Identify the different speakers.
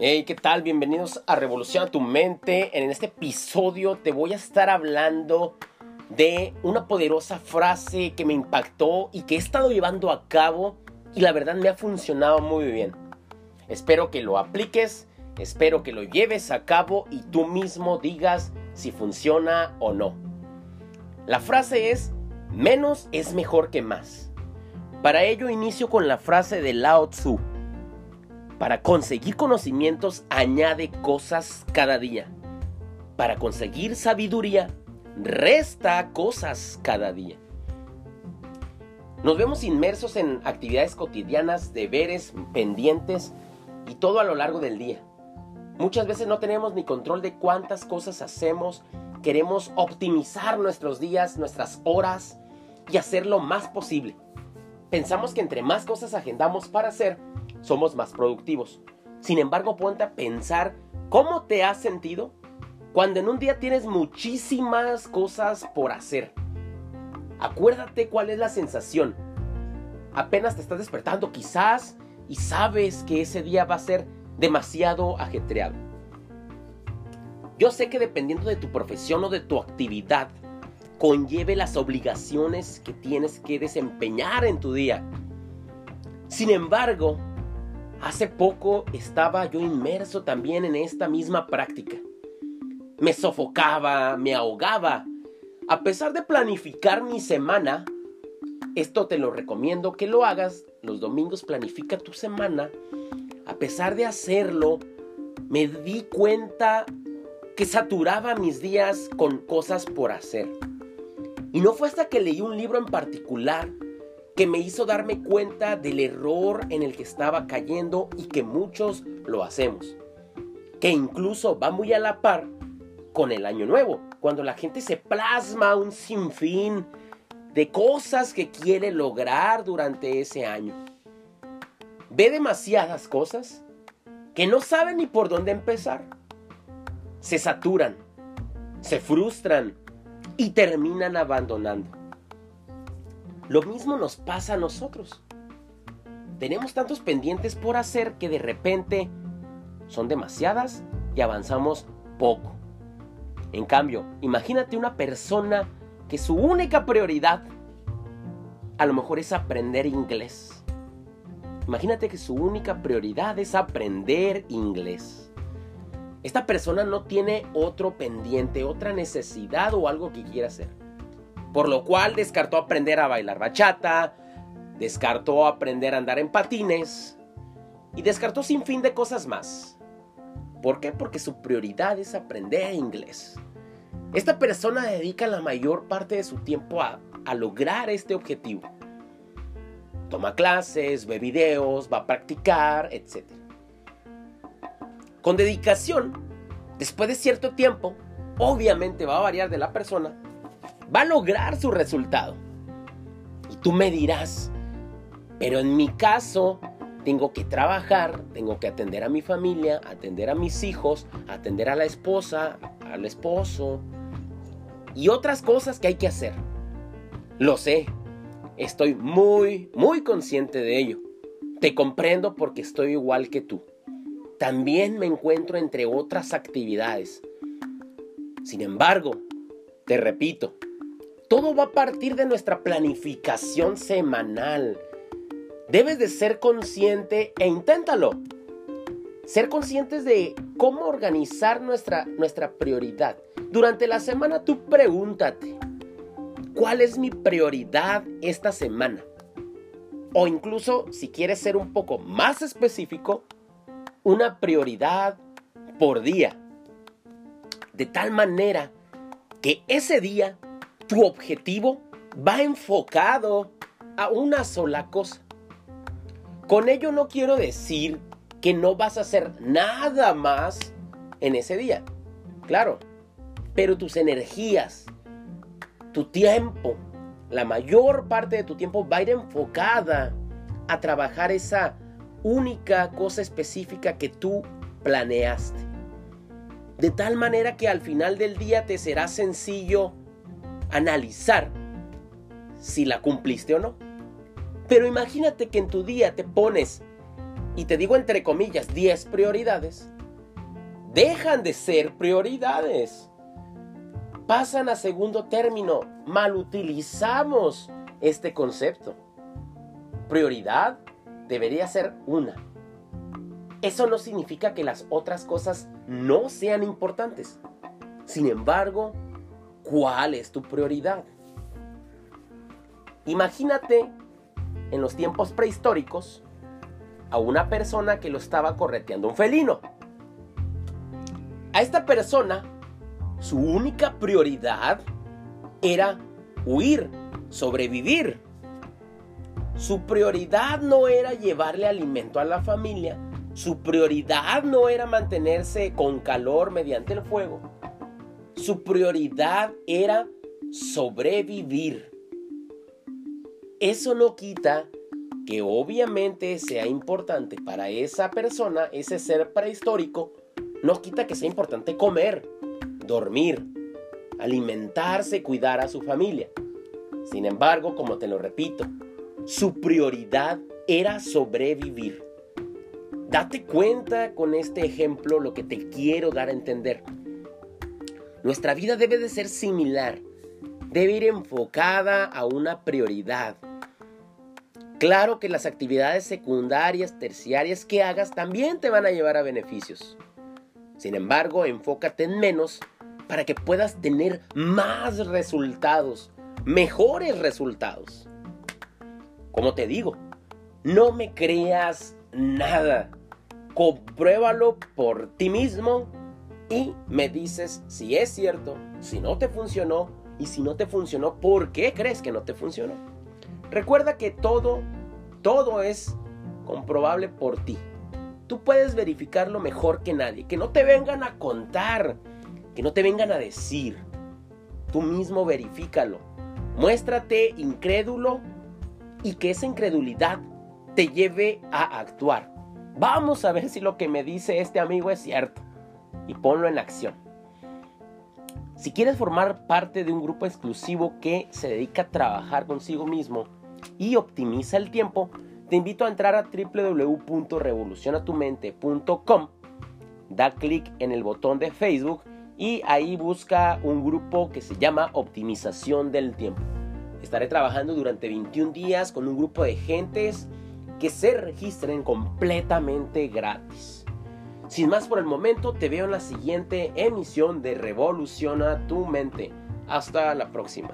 Speaker 1: Hey, ¿qué tal? Bienvenidos a Revolución a tu mente. En este episodio te voy a estar hablando de una poderosa frase que me impactó y que he estado llevando a cabo y la verdad me ha funcionado muy bien. Espero que lo apliques, espero que lo lleves a cabo y tú mismo digas si funciona o no. La frase es, menos es mejor que más. Para ello inicio con la frase de Lao Tzu para conseguir conocimientos añade cosas cada día. Para conseguir sabiduría, resta cosas cada día. Nos vemos inmersos en actividades cotidianas, deberes, pendientes y todo a lo largo del día. Muchas veces no tenemos ni control de cuántas cosas hacemos. Queremos optimizar nuestros días, nuestras horas y hacer lo más posible. Pensamos que entre más cosas agendamos para hacer, somos más productivos. Sin embargo, ponte a pensar cómo te has sentido cuando en un día tienes muchísimas cosas por hacer. Acuérdate cuál es la sensación. Apenas te estás despertando quizás y sabes que ese día va a ser demasiado ajetreado. Yo sé que dependiendo de tu profesión o de tu actividad, conlleve las obligaciones que tienes que desempeñar en tu día. Sin embargo, Hace poco estaba yo inmerso también en esta misma práctica. Me sofocaba, me ahogaba. A pesar de planificar mi semana, esto te lo recomiendo que lo hagas. Los domingos planifica tu semana. A pesar de hacerlo, me di cuenta que saturaba mis días con cosas por hacer. Y no fue hasta que leí un libro en particular que me hizo darme cuenta del error en el que estaba cayendo y que muchos lo hacemos. Que incluso va muy a la par con el año nuevo, cuando la gente se plasma un sinfín de cosas que quiere lograr durante ese año. Ve demasiadas cosas que no sabe ni por dónde empezar. Se saturan, se frustran y terminan abandonando. Lo mismo nos pasa a nosotros. Tenemos tantos pendientes por hacer que de repente son demasiadas y avanzamos poco. En cambio, imagínate una persona que su única prioridad a lo mejor es aprender inglés. Imagínate que su única prioridad es aprender inglés. Esta persona no tiene otro pendiente, otra necesidad o algo que quiera hacer por lo cual descartó aprender a bailar bachata, descartó aprender a andar en patines y descartó sin fin de cosas más. ¿Por qué? Porque su prioridad es aprender inglés. Esta persona dedica la mayor parte de su tiempo a, a lograr este objetivo. Toma clases, ve videos, va a practicar, etc. Con dedicación, después de cierto tiempo, obviamente va a variar de la persona, va a lograr su resultado. Y tú me dirás, pero en mi caso, tengo que trabajar, tengo que atender a mi familia, atender a mis hijos, atender a la esposa, al esposo y otras cosas que hay que hacer. Lo sé, estoy muy, muy consciente de ello. Te comprendo porque estoy igual que tú. También me encuentro entre otras actividades. Sin embargo, te repito, todo va a partir de nuestra planificación semanal. Debes de ser consciente e inténtalo. Ser conscientes de cómo organizar nuestra, nuestra prioridad. Durante la semana tú pregúntate, ¿cuál es mi prioridad esta semana? O incluso, si quieres ser un poco más específico, una prioridad por día. De tal manera que ese día tu objetivo va enfocado a una sola cosa. Con ello no quiero decir que no vas a hacer nada más en ese día. Claro, pero tus energías, tu tiempo, la mayor parte de tu tiempo va a ir enfocada a trabajar esa única cosa específica que tú planeaste. De tal manera que al final del día te será sencillo analizar si la cumpliste o no. Pero imagínate que en tu día te pones y te digo entre comillas 10 prioridades, dejan de ser prioridades. Pasan a segundo término, mal utilizamos este concepto. Prioridad debería ser una. Eso no significa que las otras cosas no sean importantes. Sin embargo, ¿cuál es tu prioridad? Imagínate en los tiempos prehistóricos a una persona que lo estaba correteando un felino. A esta persona, su única prioridad era huir, sobrevivir. Su prioridad no era llevarle alimento a la familia. Su prioridad no era mantenerse con calor mediante el fuego. Su prioridad era sobrevivir. Eso no quita que obviamente sea importante para esa persona, ese ser prehistórico, no quita que sea importante comer, dormir, alimentarse, cuidar a su familia. Sin embargo, como te lo repito, su prioridad era sobrevivir. Date cuenta con este ejemplo lo que te quiero dar a entender. Nuestra vida debe de ser similar, debe ir enfocada a una prioridad. Claro que las actividades secundarias, terciarias que hagas también te van a llevar a beneficios. Sin embargo, enfócate en menos para que puedas tener más resultados, mejores resultados. Como te digo, no me creas nada. Compruébalo por ti mismo y me dices si es cierto, si no te funcionó y si no te funcionó, ¿por qué crees que no te funcionó? Recuerda que todo, todo es comprobable por ti. Tú puedes verificarlo mejor que nadie. Que no te vengan a contar, que no te vengan a decir. Tú mismo verifícalo. Muéstrate incrédulo y que esa incredulidad te lleve a actuar. Vamos a ver si lo que me dice este amigo es cierto y ponlo en acción. Si quieres formar parte de un grupo exclusivo que se dedica a trabajar consigo mismo y optimiza el tiempo, te invito a entrar a www.revolucionatumente.com, da clic en el botón de Facebook y ahí busca un grupo que se llama Optimización del Tiempo. Estaré trabajando durante 21 días con un grupo de gentes que se registren completamente gratis. Sin más por el momento, te veo en la siguiente emisión de Revoluciona tu mente. Hasta la próxima.